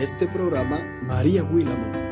este programa, María Willamo.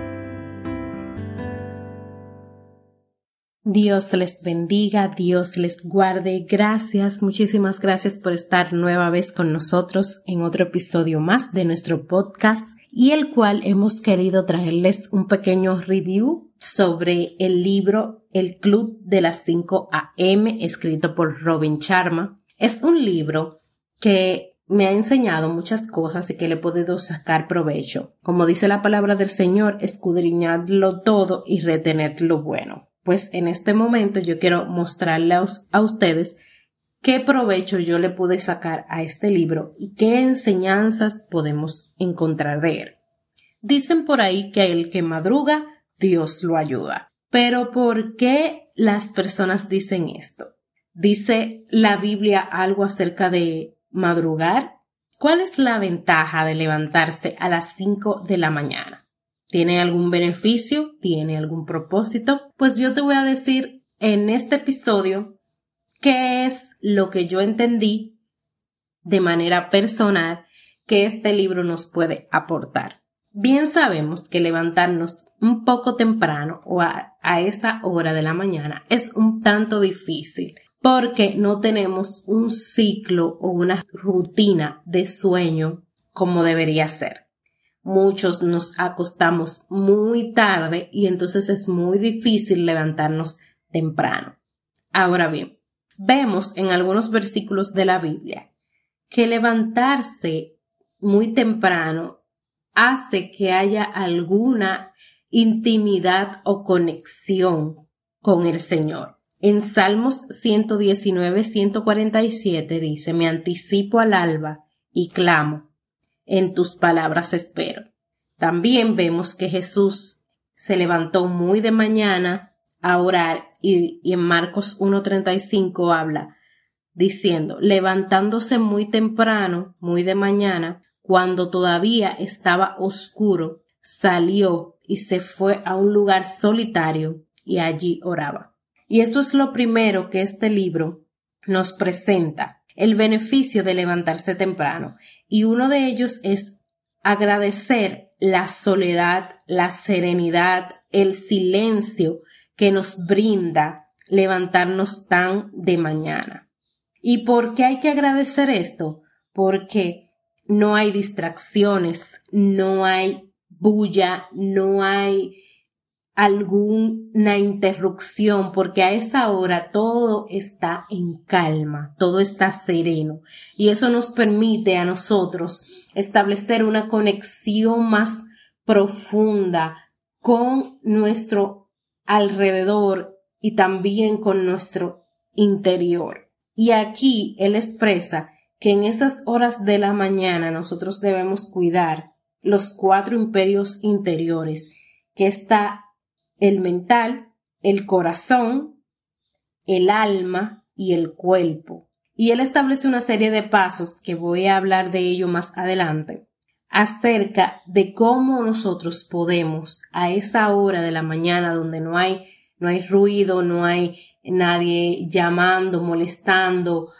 Dios les bendiga, Dios les guarde. Gracias, muchísimas gracias por estar nueva vez con nosotros en otro episodio más de nuestro podcast y el cual hemos querido traerles un pequeño review sobre el libro El Club de las 5 AM escrito por Robin Sharma. Es un libro que me ha enseñado muchas cosas y que le he podido sacar provecho. Como dice la palabra del Señor, escudriñadlo todo y retened lo bueno. Pues en este momento yo quiero mostrarles a ustedes qué provecho yo le pude sacar a este libro y qué enseñanzas podemos encontrar de él. Dicen por ahí que el que madruga, Dios lo ayuda. Pero ¿por qué las personas dicen esto? ¿Dice la Biblia algo acerca de madrugar? ¿Cuál es la ventaja de levantarse a las 5 de la mañana? ¿Tiene algún beneficio? ¿Tiene algún propósito? Pues yo te voy a decir en este episodio qué es lo que yo entendí de manera personal que este libro nos puede aportar. Bien sabemos que levantarnos un poco temprano o a, a, esa hora de la mañana es un tanto difícil porque no tenemos un ciclo o una rutina de sueño como debería ser. Muchos nos acostamos muy tarde y entonces es muy difícil levantarnos temprano. Ahora bien, vemos en algunos versículos de la Biblia que levantarse muy temprano hace que haya alguna intimidad o conexión con el Señor. En Salmos 119, 147 dice, me anticipo al alba y clamo, en tus palabras espero. También vemos que Jesús se levantó muy de mañana a orar y, y en Marcos 1.35 habla diciendo, levantándose muy temprano, muy de mañana, cuando todavía estaba oscuro, salió y se fue a un lugar solitario y allí oraba. Y esto es lo primero que este libro nos presenta, el beneficio de levantarse temprano. Y uno de ellos es agradecer la soledad, la serenidad, el silencio que nos brinda levantarnos tan de mañana. ¿Y por qué hay que agradecer esto? Porque no hay distracciones, no hay bulla, no hay alguna interrupción, porque a esa hora todo está en calma, todo está sereno. Y eso nos permite a nosotros establecer una conexión más profunda con nuestro alrededor y también con nuestro interior. Y aquí él expresa que en esas horas de la mañana nosotros debemos cuidar los cuatro imperios interiores, que está el mental, el corazón, el alma y el cuerpo. Y él establece una serie de pasos que voy a hablar de ello más adelante acerca de cómo nosotros podemos a esa hora de la mañana donde no hay no hay ruido, no hay nadie llamando, molestando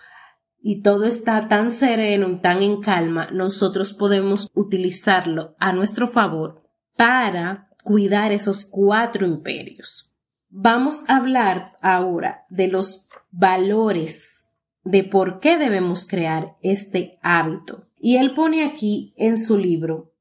y todo está tan sereno y tan en calma, nosotros podemos utilizarlo a nuestro favor para cuidar esos cuatro imperios. Vamos a hablar ahora de los valores de por qué debemos crear este hábito. Y él pone aquí en su libro,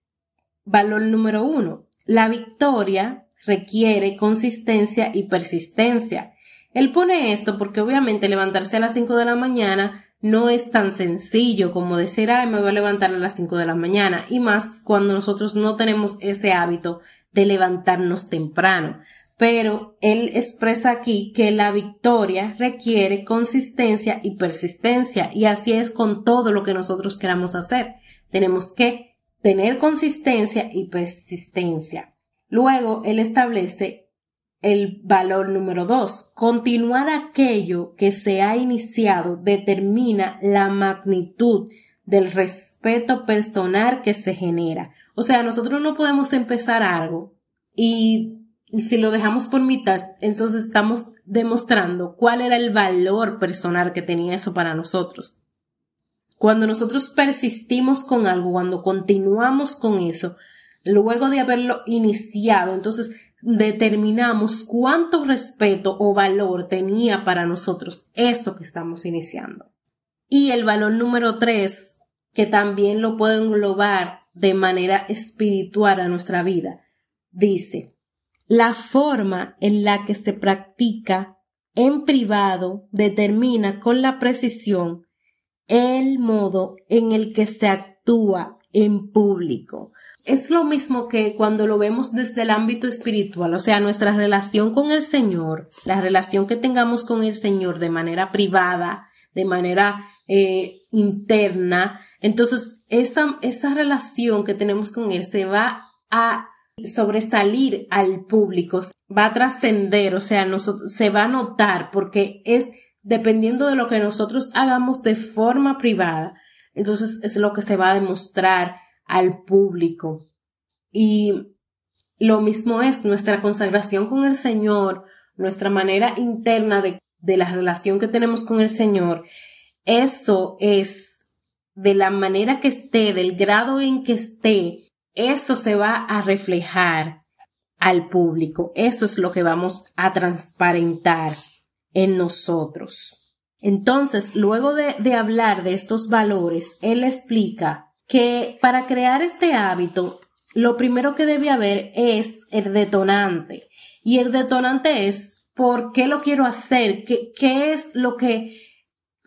valor número uno, la victoria requiere consistencia y persistencia. Él pone esto porque obviamente levantarse a las 5 de la mañana no es tan sencillo como decir, ay, me voy a levantar a las 5 de la mañana, y más cuando nosotros no tenemos ese hábito de levantarnos temprano. Pero él expresa aquí que la victoria requiere consistencia y persistencia y así es con todo lo que nosotros queramos hacer. Tenemos que tener consistencia y persistencia. Luego él establece el valor número dos. Continuar aquello que se ha iniciado determina la magnitud del respeto personal que se genera. O sea, nosotros no podemos empezar algo y si lo dejamos por mitad, entonces estamos demostrando cuál era el valor personal que tenía eso para nosotros. Cuando nosotros persistimos con algo, cuando continuamos con eso, luego de haberlo iniciado, entonces determinamos cuánto respeto o valor tenía para nosotros eso que estamos iniciando. Y el valor número tres, que también lo puedo englobar de manera espiritual a nuestra vida, dice, la forma en la que se practica en privado determina con la precisión el modo en el que se actúa en público. Es lo mismo que cuando lo vemos desde el ámbito espiritual, o sea, nuestra relación con el Señor, la relación que tengamos con el Señor de manera privada, de manera eh, interna, entonces esa, esa relación que tenemos con Él se va a sobresalir al público, va a trascender, o sea, se va a notar porque es dependiendo de lo que nosotros hagamos de forma privada, entonces es lo que se va a demostrar al público. Y lo mismo es nuestra consagración con el Señor, nuestra manera interna de, de la relación que tenemos con el Señor. Eso es de la manera que esté, del grado en que esté, eso se va a reflejar al público. Eso es lo que vamos a transparentar en nosotros. Entonces, luego de, hablar de estos valores, él explica que para crear este hábito, lo primero que debe haber es el detonante. Y el detonante es por qué lo quiero hacer, qué, qué es lo que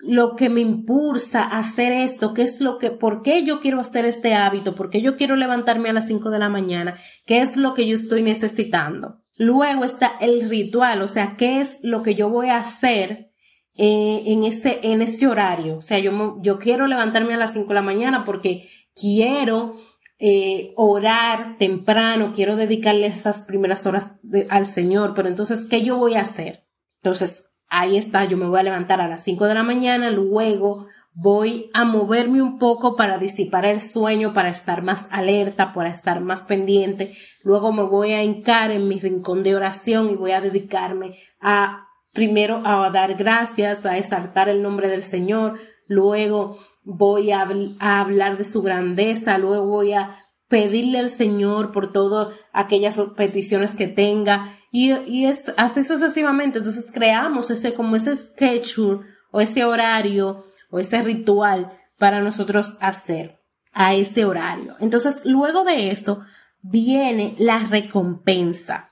lo que me impulsa a hacer esto, qué es lo que, por qué yo quiero hacer este hábito, por qué yo quiero levantarme a las 5 de la mañana, qué es lo que yo estoy necesitando. Luego está el ritual, o sea, qué es lo que yo voy a hacer eh, en ese, en ese horario. O sea, yo, yo quiero levantarme a las 5 de la mañana porque quiero eh, orar temprano, quiero dedicarle esas primeras horas al Señor, pero entonces, ¿qué yo voy a hacer? Entonces, ahí está, yo me voy a levantar a las 5 de la mañana, luego voy a moverme un poco para disipar el sueño, para estar más alerta, para estar más pendiente, luego me voy a hincar en mi rincón de oración y voy a dedicarme a primero a dar gracias, a exaltar el nombre del Señor, luego voy a, hablar de su grandeza, luego voy a pedirle al Señor por todas aquellas peticiones que tenga y, y es, así sucesivamente. Entonces creamos ese, como ese schedule o ese horario o ese ritual para nosotros hacer a ese horario. Entonces, luego de eso viene la recompensa.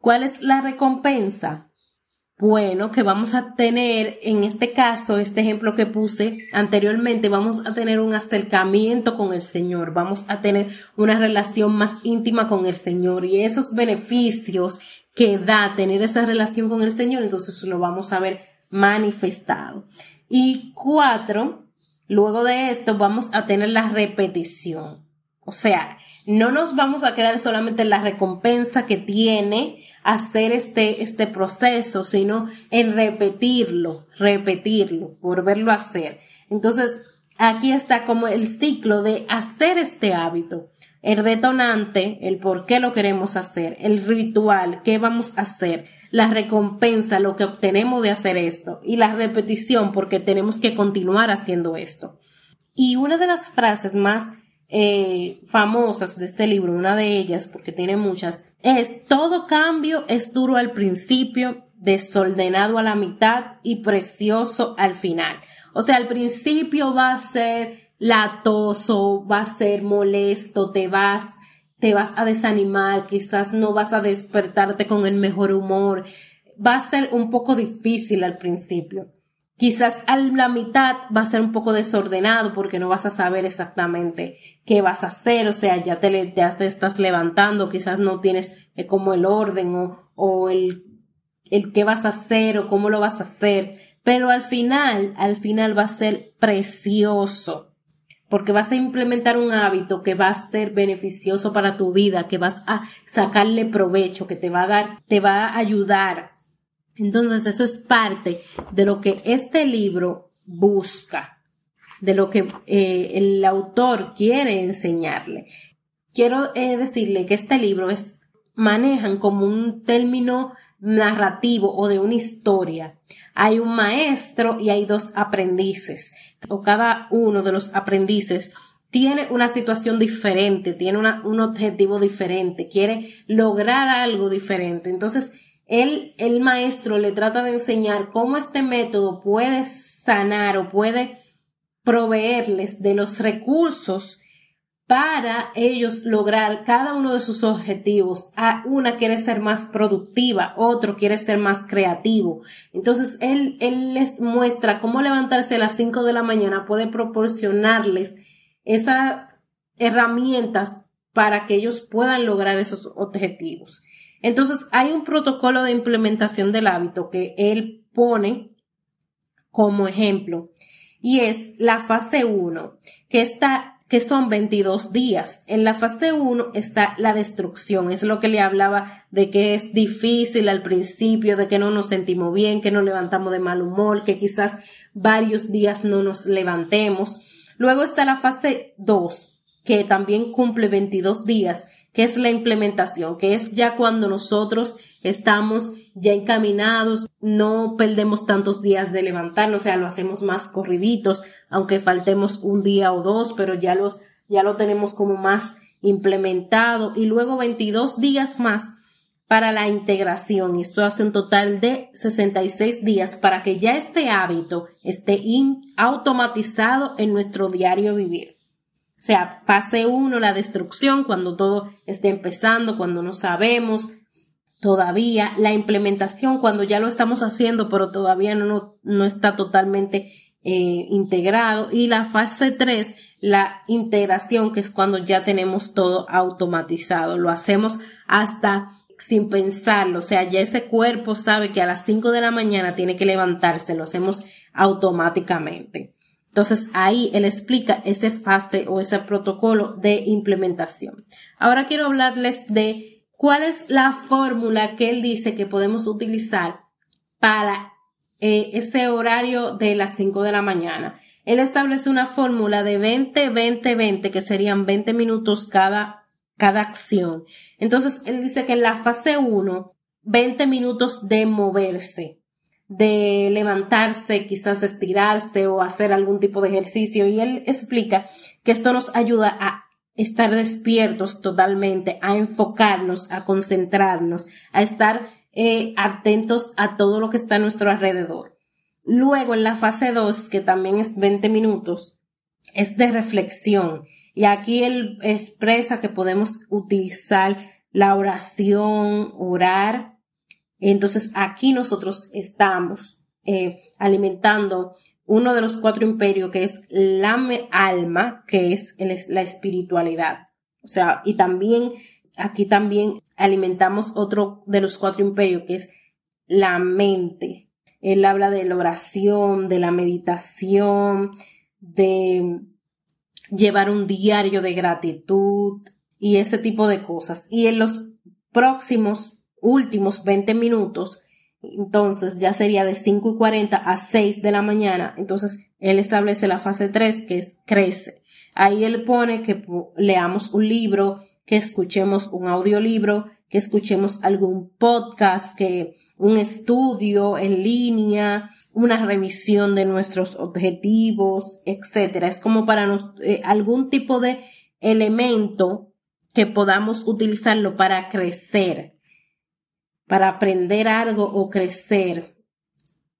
¿Cuál es la recompensa? Bueno, que vamos a tener, en este caso, este ejemplo que puse anteriormente, vamos a tener un acercamiento con el Señor, vamos a tener una relación más íntima con el Señor y esos beneficios que da tener esa relación con el Señor, entonces lo vamos a ver manifestado. Y cuatro, luego de esto vamos a tener la repetición. O sea, no nos vamos a quedar solamente en la recompensa que tiene hacer este, este proceso, sino en repetirlo, repetirlo, volverlo a hacer. Entonces, aquí está como el ciclo de hacer este hábito. El detonante, el por qué lo queremos hacer, el ritual, qué vamos a hacer, la recompensa, lo que obtenemos de hacer esto y la repetición porque tenemos que continuar haciendo esto. Y una de las frases más eh, famosas de este libro, una de ellas, porque tiene muchas, es todo cambio es duro al principio, desordenado a la mitad y precioso al final. O sea, al principio va a ser latoso, va a ser molesto, te vas, te vas a desanimar, quizás no vas a despertarte con el mejor humor, va a ser un poco difícil al principio. Quizás a la mitad va a ser un poco desordenado porque no vas a saber exactamente qué vas a hacer, o sea, ya te, te estás levantando, quizás no tienes eh, como el orden o, o el, el qué vas a hacer o cómo lo vas a hacer, pero al final, al final va a ser precioso, porque vas a implementar un hábito que va a ser beneficioso para tu vida, que vas a sacarle provecho, que te va a dar, te va a ayudar entonces, eso es parte de lo que este libro busca, de lo que eh, el autor quiere enseñarle. Quiero eh, decirle que este libro es, manejan como un término narrativo o de una historia. Hay un maestro y hay dos aprendices, o cada uno de los aprendices tiene una situación diferente, tiene un objetivo diferente, quiere lograr algo diferente. Entonces, él, el maestro le trata de enseñar cómo este método puede sanar o puede proveerles de los recursos para ellos lograr cada uno de sus objetivos. A una quiere ser más productiva, otro quiere ser más creativo. Entonces, él, él les muestra cómo levantarse a las 5 de la mañana puede proporcionarles esas herramientas para que ellos puedan lograr esos objetivos. Entonces, hay un protocolo de implementación del hábito que él pone como ejemplo y es la fase 1, que está que son 22 días. En la fase 1 está la destrucción, es lo que le hablaba de que es difícil al principio, de que no nos sentimos bien, que nos levantamos de mal humor, que quizás varios días no nos levantemos. Luego está la fase 2, que también cumple 22 días, que es la implementación, que es ya cuando nosotros estamos ya encaminados, no perdemos tantos días de levantarnos, o sea, lo hacemos más corriditos, aunque faltemos un día o dos, pero ya los, ya lo tenemos como más implementado y luego 22 días más para la integración. Esto hace un total de 66 días para que ya este hábito esté automatizado en nuestro diario vivir. O sea, fase 1, la destrucción, cuando todo esté empezando, cuando no sabemos todavía, la implementación, cuando ya lo estamos haciendo, pero todavía no, no está totalmente eh, integrado. Y la fase 3, la integración, que es cuando ya tenemos todo automatizado. Lo hacemos hasta sin pensarlo, o sea, ya ese cuerpo sabe que a las 5 de la mañana tiene que levantarse, lo hacemos automáticamente. Entonces ahí él explica ese fase o ese protocolo de implementación. Ahora quiero hablarles de cuál es la fórmula que él dice que podemos utilizar para eh, ese horario de las 5 de la mañana. Él establece una fórmula de 20, 20, 20, que serían 20 minutos cada cada acción. Entonces, él dice que en la fase 1, 20 minutos de moverse, de levantarse, quizás estirarse o hacer algún tipo de ejercicio. Y él explica que esto nos ayuda a estar despiertos totalmente, a enfocarnos, a concentrarnos, a estar eh, atentos a todo lo que está a nuestro alrededor. Luego, en la fase 2, que también es 20 minutos, es de reflexión y aquí él expresa que podemos utilizar la oración, orar. Entonces aquí nosotros estamos eh, alimentando uno de los cuatro imperios que es la alma, que es la espiritualidad. O sea, y también aquí también alimentamos otro de los cuatro imperios que es la mente. Él habla de la oración, de la meditación, de llevar un diario de gratitud y ese tipo de cosas. Y en los próximos últimos 20 minutos, entonces ya sería de 5 y 40 a 6 de la mañana. Entonces él establece la fase 3 que es crece. Ahí él pone que leamos un libro, que escuchemos un audiolibro, que escuchemos algún podcast, que un estudio en línea, una revisión de nuestros objetivos, etcétera. Es como para nos, eh, algún tipo de elemento que podamos utilizarlo para crecer, para aprender algo o crecer.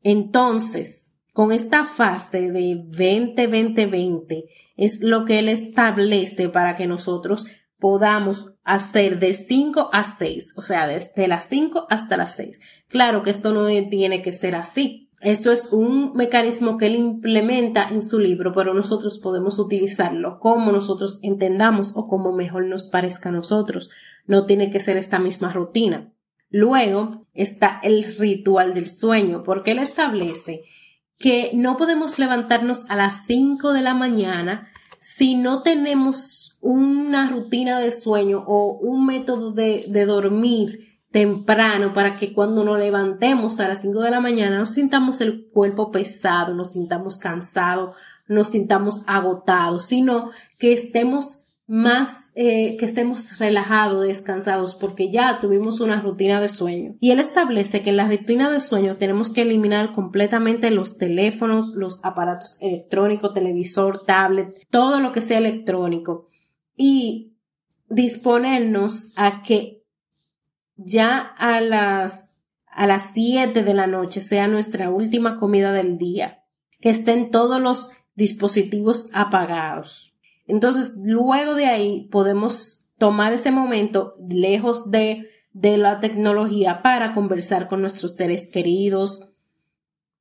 Entonces, con esta fase de 20-20-20 es lo que él establece para que nosotros podamos hacer de 5 a 6, o sea, desde las 5 hasta las 6. Claro que esto no tiene que ser así, esto es un mecanismo que él implementa en su libro, pero nosotros podemos utilizarlo como nosotros entendamos o como mejor nos parezca a nosotros. No tiene que ser esta misma rutina. Luego está el ritual del sueño, porque él establece que no podemos levantarnos a las 5 de la mañana si no tenemos una rutina de sueño o un método de, dormir temprano para que cuando nos levantemos a las 5 de la mañana nos sintamos el cuerpo pesado, nos sintamos cansados, nos sintamos agotados, sino que estemos más eh, que estemos relajados, descansados, porque ya tuvimos una rutina de sueño. Y él establece que en la rutina de sueño tenemos que eliminar completamente los teléfonos, los aparatos electrónicos, televisor, tablet, todo lo que sea electrónico. Y disponernos a que ya a las a las 7 de la noche sea nuestra última comida del día, que estén todos los dispositivos apagados. Entonces, luego de ahí podemos tomar ese momento lejos de, de la tecnología para conversar con nuestros seres queridos,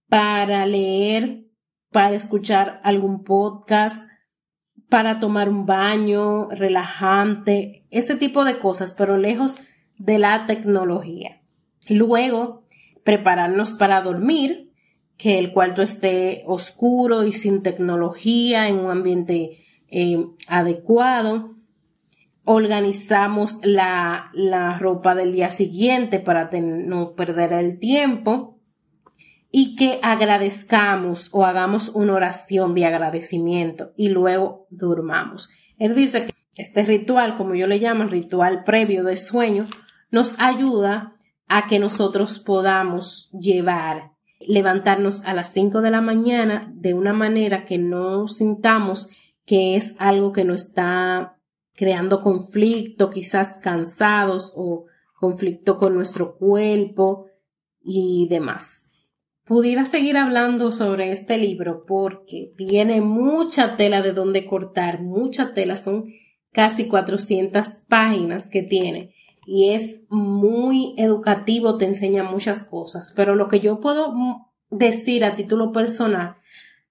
para leer, para escuchar algún podcast, para tomar un baño relajante, este tipo de cosas, pero lejos de la tecnología. Luego, prepararnos para dormir, que el cuarto esté oscuro y sin tecnología, en un ambiente eh, adecuado. Organizamos la, la, ropa del día siguiente para no perder el tiempo y que agradezcamos o hagamos una oración de agradecimiento y luego durmamos. Él dice que este ritual, como yo le llamo, ritual previo de sueño, nos ayuda a que nosotros podamos llevar, levantarnos a las 5 de la mañana de una manera que no sintamos que es algo que nos está creando conflicto, quizás cansados o conflicto con nuestro cuerpo y demás. Pudiera seguir hablando sobre este libro porque tiene mucha tela de donde cortar, mucha tela, son casi 400 páginas que tiene y es muy educativo, te enseña muchas cosas, pero lo que yo puedo decir a título personal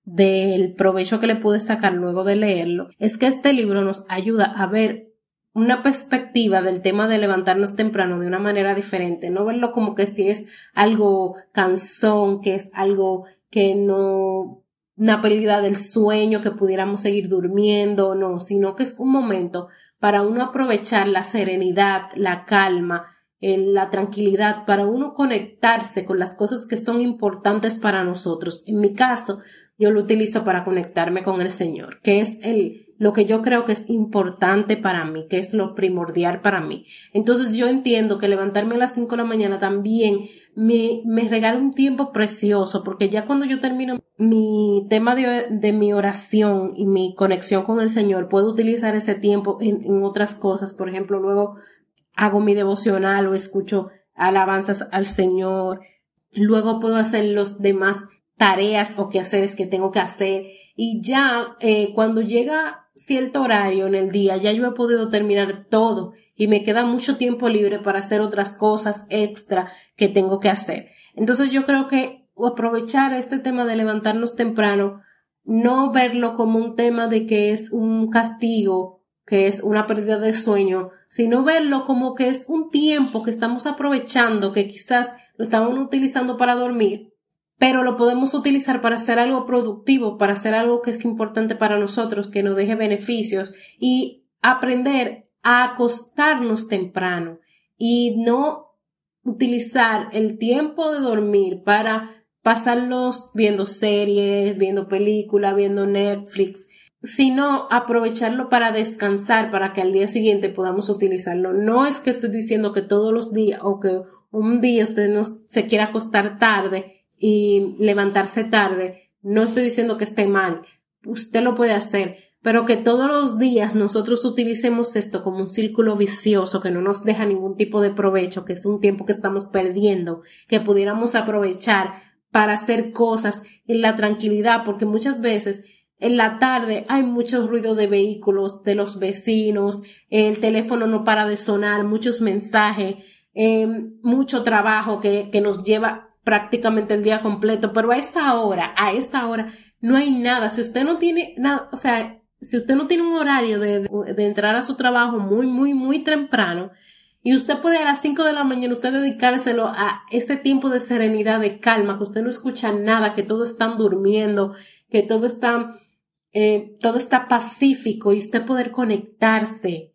del provecho que le pude sacar luego de leerlo es que este libro nos ayuda a ver una perspectiva del tema de levantarnos temprano de una manera diferente, no verlo como que si es algo cansón, que es algo que no, una pérdida del sueño, que pudiéramos seguir durmiendo, no, sino que es un momento para uno aprovechar la serenidad, la calma, la tranquilidad, para uno conectarse con las cosas que son importantes para nosotros. En mi caso, yo lo utilizo para conectarme con el Señor, que es el, lo que yo creo que es importante para mí, que es lo primordial para mí. Entonces yo entiendo que levantarme a las 5 de la mañana también me, me regala un tiempo precioso, porque ya cuando yo termino mi tema de, de, mi oración y mi conexión con el Señor, puedo utilizar ese tiempo en, en otras cosas. Por ejemplo, luego hago mi devocional o escucho alabanzas al Señor. Luego puedo hacer los demás tareas o quehaceres que tengo que hacer. Y ya eh, cuando llega cierto horario en el día, ya yo he podido terminar todo y me queda mucho tiempo libre para hacer otras cosas extra que tengo que hacer. Entonces yo creo que aprovechar este tema de levantarnos temprano, no verlo como un tema de que es un castigo, que es una pérdida de sueño, sino verlo como que es un tiempo que estamos aprovechando, que quizás lo estamos utilizando para dormir, pero lo podemos utilizar para hacer algo productivo, para hacer algo que es importante para nosotros, que nos deje beneficios y aprender a acostarnos temprano y no utilizar el tiempo de dormir para pasarlos viendo series, viendo películas, viendo Netflix, sino aprovecharlo para descansar, para que al día siguiente podamos utilizarlo. No es que estoy diciendo que todos los días o que un día usted no se quiera acostar tarde y levantarse tarde. No estoy diciendo que esté mal. Usted lo puede hacer, pero que todos los días nosotros utilicemos esto como un círculo vicioso que no nos deja ningún tipo de provecho, que es un tiempo que estamos perdiendo, que pudiéramos aprovechar para hacer cosas en la tranquilidad, porque muchas veces en la tarde hay mucho ruido de vehículos, de los vecinos, el teléfono no para de sonar, muchos mensajes, eh, mucho trabajo que, que nos lleva prácticamente el día completo, pero a esa hora, a esa hora, no hay nada. Si usted no tiene nada, o sea, si usted no tiene un horario de, de, entrar a su trabajo muy, muy, muy temprano, y usted puede a las 5 de la mañana usted dedicárselo a este tiempo de serenidad, de calma, que usted no escucha nada, que todos están durmiendo, que todo está, eh, todo está pacífico y usted poder conectarse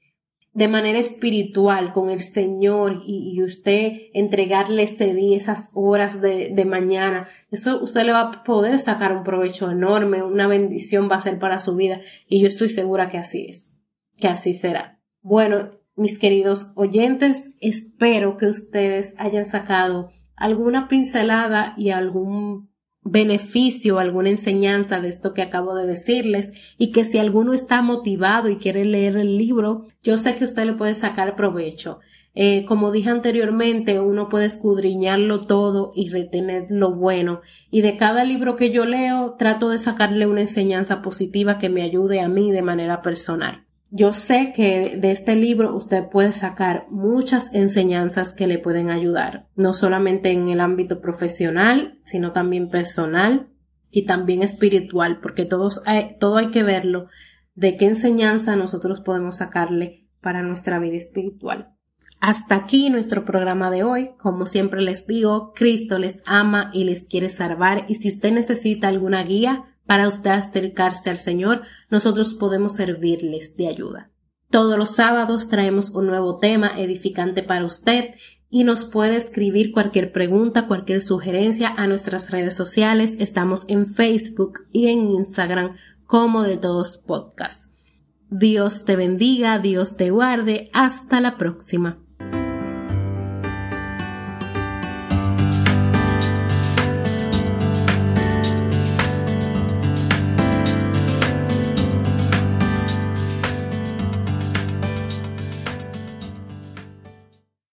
de manera espiritual con el Señor y, usted entregarle ese día, esas horas de, de, mañana, eso usted le va a poder sacar un provecho enorme, una bendición va a ser para su vida y yo estoy segura que así es. que así será. Bueno, mis queridos oyentes, espero que ustedes hayan sacado alguna pincelada y algún beneficio, alguna enseñanza de esto que acabo de decirles y que si alguno está motivado y quiere leer el libro, yo sé que usted le puede sacar provecho. Eh, como dije anteriormente, uno puede escudriñarlo todo y retener lo bueno. Y de cada libro que yo leo, trato de sacarle una enseñanza positiva que me ayude a mí de manera personal. Yo sé que de este libro usted puede sacar muchas enseñanzas que le pueden ayudar, no solamente en el ámbito profesional, sino también personal y también espiritual, porque todos todo hay que verlo de qué enseñanza nosotros podemos sacarle para nuestra vida espiritual. Hasta aquí nuestro programa de hoy. Como siempre les digo, Cristo les ama y les quiere salvar y si usted necesita alguna guía para usted acercarse al Señor, nosotros podemos servirles de ayuda. Todos los sábados traemos un nuevo tema edificante para usted y nos puede escribir cualquier pregunta, cualquier sugerencia a nuestras redes sociales. Estamos en Facebook y en Instagram como de todos podcasts. Dios te bendiga, Dios te guarde. Hasta la próxima.